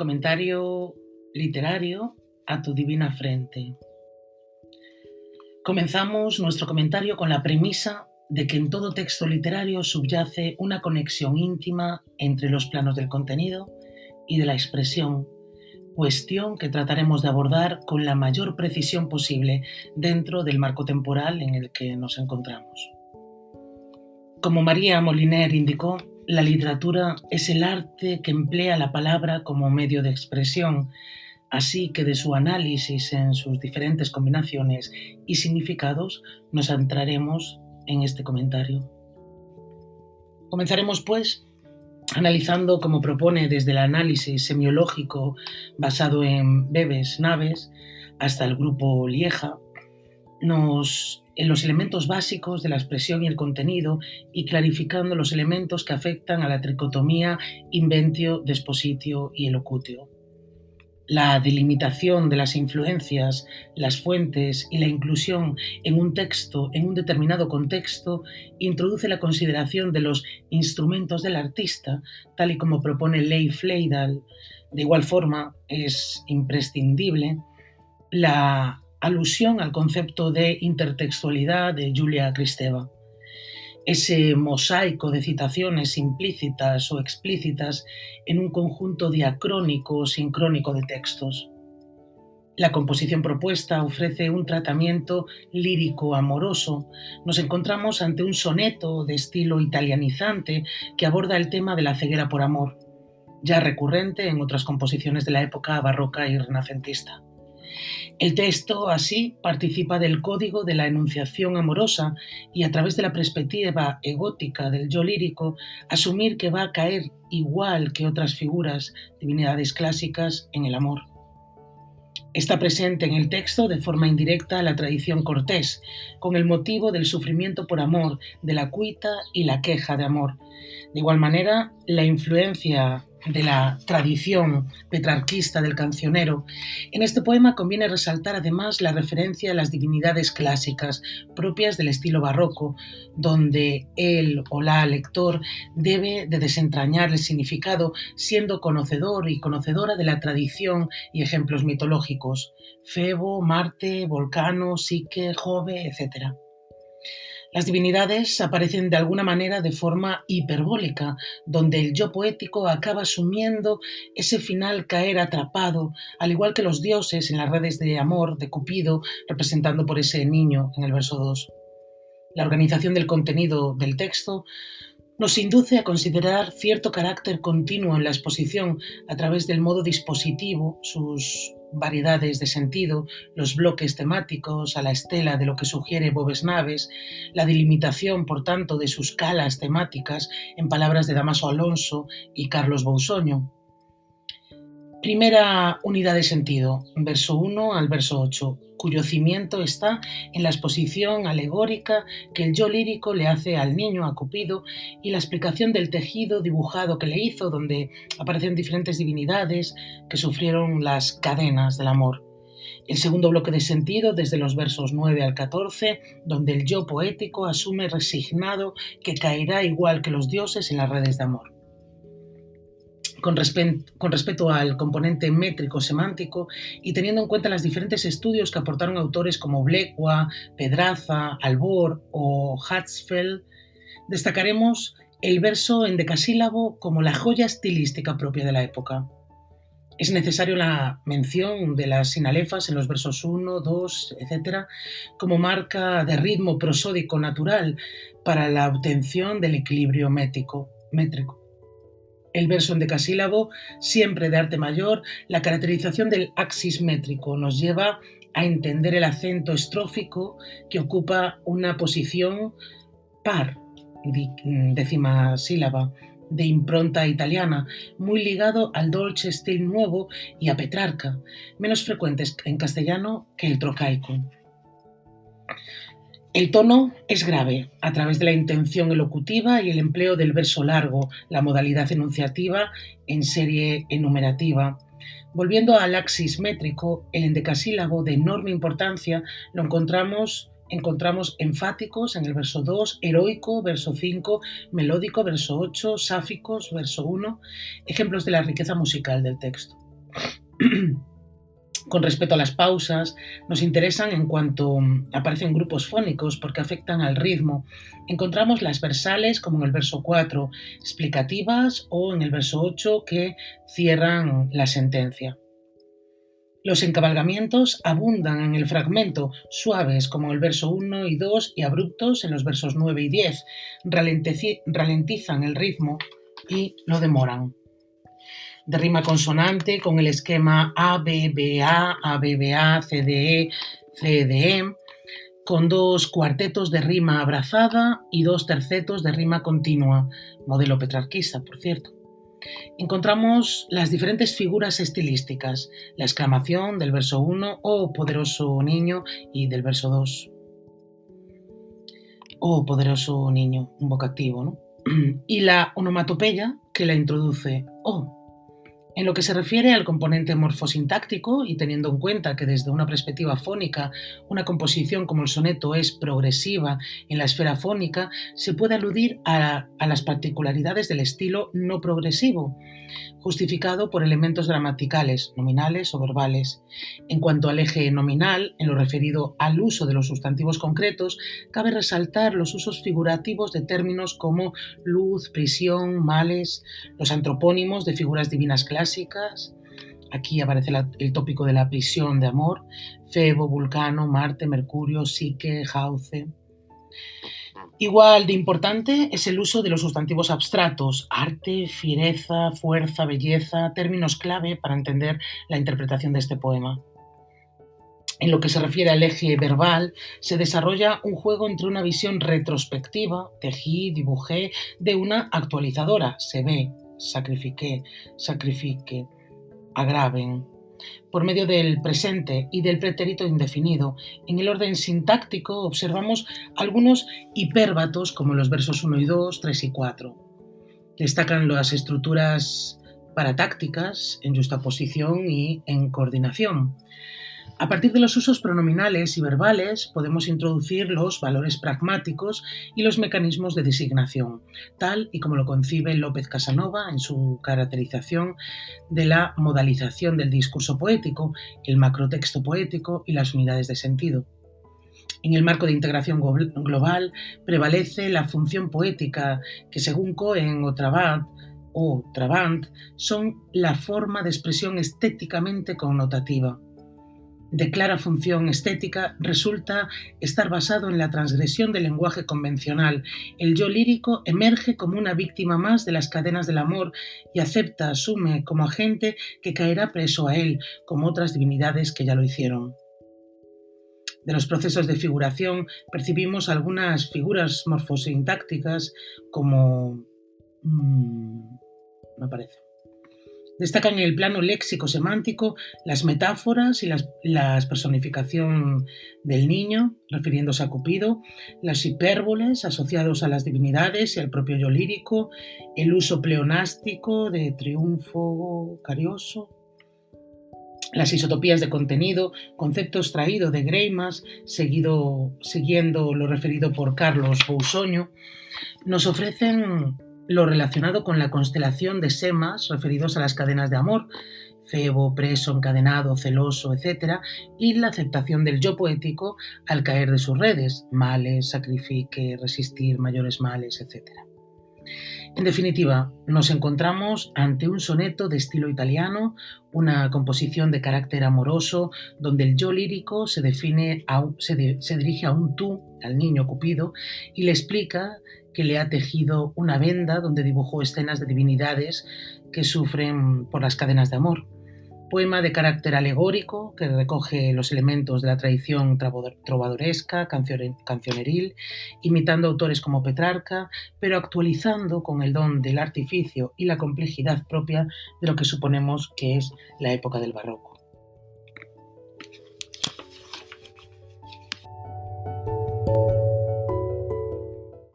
Comentario literario a tu divina frente. Comenzamos nuestro comentario con la premisa de que en todo texto literario subyace una conexión íntima entre los planos del contenido y de la expresión, cuestión que trataremos de abordar con la mayor precisión posible dentro del marco temporal en el que nos encontramos. Como María Moliner indicó, la literatura es el arte que emplea la palabra como medio de expresión, así que de su análisis en sus diferentes combinaciones y significados nos entraremos en este comentario. Comenzaremos, pues, analizando, como propone desde el análisis semiológico basado en Bebes Naves hasta el grupo Lieja, nos en los elementos básicos de la expresión y el contenido y clarificando los elementos que afectan a la tricotomía inventio, despositio y elocutio. La delimitación de las influencias, las fuentes y la inclusión en un texto, en un determinado contexto, introduce la consideración de los instrumentos del artista, tal y como propone Leif Leidal. De igual forma, es imprescindible la alusión al concepto de intertextualidad de Julia Kristeva. Ese mosaico de citaciones implícitas o explícitas en un conjunto diacrónico o sincrónico de textos. La composición propuesta ofrece un tratamiento lírico amoroso. Nos encontramos ante un soneto de estilo italianizante que aborda el tema de la ceguera por amor, ya recurrente en otras composiciones de la época barroca y renacentista. El texto así participa del código de la enunciación amorosa y a través de la perspectiva egótica del yo lírico, asumir que va a caer igual que otras figuras, divinidades clásicas, en el amor. Está presente en el texto de forma indirecta la tradición cortés, con el motivo del sufrimiento por amor, de la cuita y la queja de amor. De igual manera, la influencia de la tradición petrarquista del cancionero, en este poema conviene resaltar además la referencia a las divinidades clásicas propias del estilo barroco, donde él o la lector debe de desentrañar el significado siendo conocedor y conocedora de la tradición y ejemplos mitológicos, Febo, Marte, Volcano, Psique, Jove, etc. Las divinidades aparecen de alguna manera de forma hiperbólica, donde el yo poético acaba asumiendo ese final caer atrapado, al igual que los dioses en las redes de amor de Cupido, representando por ese niño en el verso 2. La organización del contenido del texto nos induce a considerar cierto carácter continuo en la exposición a través del modo dispositivo, sus variedades de sentido, los bloques temáticos a la estela de lo que sugiere Bobes Naves, la delimitación, por tanto, de sus calas temáticas en palabras de Damaso Alonso y Carlos Bousoño. Primera unidad de sentido, verso 1 al verso 8, cuyo cimiento está en la exposición alegórica que el yo lírico le hace al niño, a Cupido, y la explicación del tejido dibujado que le hizo, donde aparecen diferentes divinidades que sufrieron las cadenas del amor. El segundo bloque de sentido, desde los versos 9 al 14, donde el yo poético asume resignado que caerá igual que los dioses en las redes de amor con, respecto al componente métrico semántico y teniendo en cuenta los diferentes estudios que aportaron autores como Blecua, Pedraza, Albor o Hatzfeld, destacaremos el verso en decasílabo como la joya estilística propia de la época. Es necesario la mención de las sinalefas en los versos 1, 2, etc., como marca de ritmo prosódico natural para la obtención del equilibrio métrico. El verso en decasílabo, siempre de arte mayor, la caracterización del axis métrico nos lleva a entender el acento estrófico que ocupa una posición par, décima sílaba, de impronta italiana, muy ligado al dolce stil nuevo y a Petrarca, menos frecuentes en castellano que el trocaico. El tono es grave a través de la intención elocutiva y el empleo del verso largo, la modalidad enunciativa en serie enumerativa. Volviendo al axis métrico, el endecasílabo de enorme importancia lo encontramos encontramos enfáticos en el verso 2, heroico, verso 5, melódico, verso 8, sáficos, verso 1, ejemplos de la riqueza musical del texto. Con respecto a las pausas, nos interesan en cuanto aparecen grupos fónicos porque afectan al ritmo. Encontramos las versales como en el verso 4, explicativas o en el verso 8 que cierran la sentencia. Los encabalgamientos abundan en el fragmento, suaves como el verso 1 y 2 y abruptos en los versos 9 y 10. Ralentizan el ritmo y lo demoran de rima consonante con el esquema ABBA, ABBA, CDE, CDE, con dos cuartetos de rima abrazada y dos tercetos de rima continua, modelo petrarquista, por cierto. Encontramos las diferentes figuras estilísticas, la exclamación del verso 1, oh poderoso niño, y del verso 2, oh poderoso niño, un vocativo, ¿no? Y la onomatopeya que la introduce, oh, en lo que se refiere al componente morfosintáctico, y teniendo en cuenta que desde una perspectiva fónica una composición como el soneto es progresiva en la esfera fónica, se puede aludir a, las particularidades del estilo no progresivo, justificado por elementos gramaticales, nominales o verbales. En cuanto al eje nominal, en lo referido al uso de los sustantivos concretos, cabe resaltar los usos figurativos de términos como luz, prisión, males, los antropónimos de figuras divinas clásicas, Aquí aparece el tópico de la prisión de amor, Febo, Vulcano, Marte, Mercurio, Psique, Jauce. Igual de importante es el uso de los sustantivos abstratos, arte, fiereza, fuerza, belleza, términos clave para entender la interpretación de este poema. En lo que se refiere al eje verbal, se desarrolla un juego entre una visión retrospectiva, tejí, dibujé, de una actualizadora, se ve, sacrifiqué, sacrifique, agraven, por medio del presente y del pretérito indefinido. En el orden sintáctico observamos algunos hipérbatos como los versos 1 y 2, 3 y 4. Destacan las estructuras paratácticas en justaposición y en coordinación. A partir de los usos pronominales y verbales podemos introducir los valores pragmáticos y los mecanismos de designación, tal y como lo concibe López Casanova en su caracterización de la modalización del discurso poético, el macrotexto poético y las unidades de sentido. En el marco de integración global prevalece la función poética que según Cohen o Trabant, o Trabant son la forma de expresión estéticamente connotativa de clara función estética, resulta estar basado en la transgresión del lenguaje convencional. El yo lírico emerge como una víctima más de las cadenas del amor y acepta, asume como agente que caerá preso a él, como otras divinidades que ya lo hicieron. De los procesos de figuración percibimos algunas figuras morfosintácticas como... Mm, me parece Destacan en el plano léxico-semántico las metáforas y la personificación del niño, refiriéndose a Cupido, las hipérboles asociados a las divinidades y al propio yo lírico, el uso pleonástico de triunfo carioso, las isotopías de contenido, concepto extraído de Greimas, seguido, siguiendo lo referido por Carlos Bousoño, nos ofrecen lo relacionado con la constelación de semas referidos a las cadenas de amor, febo, preso, encadenado, celoso, etc., y la aceptación del yo poético al caer de sus redes, males, sacrifique, resistir mayores males, etc. En definitiva, nos encontramos ante un soneto de estilo italiano, una composición de carácter amoroso, donde el yo lírico se, define se, se dirige a un tú, al niño Cupido, y le explica que le ha tejido una venda donde dibujó escenas de divinidades que sufren por las cadenas de amor. Poema de carácter alegórico que recoge los elementos de la tradición trovadoresca, cancioneril, imitando autores como Petrarca, pero actualizando con el don del artificio y la complejidad propia de lo que suponemos que es la época del barroco.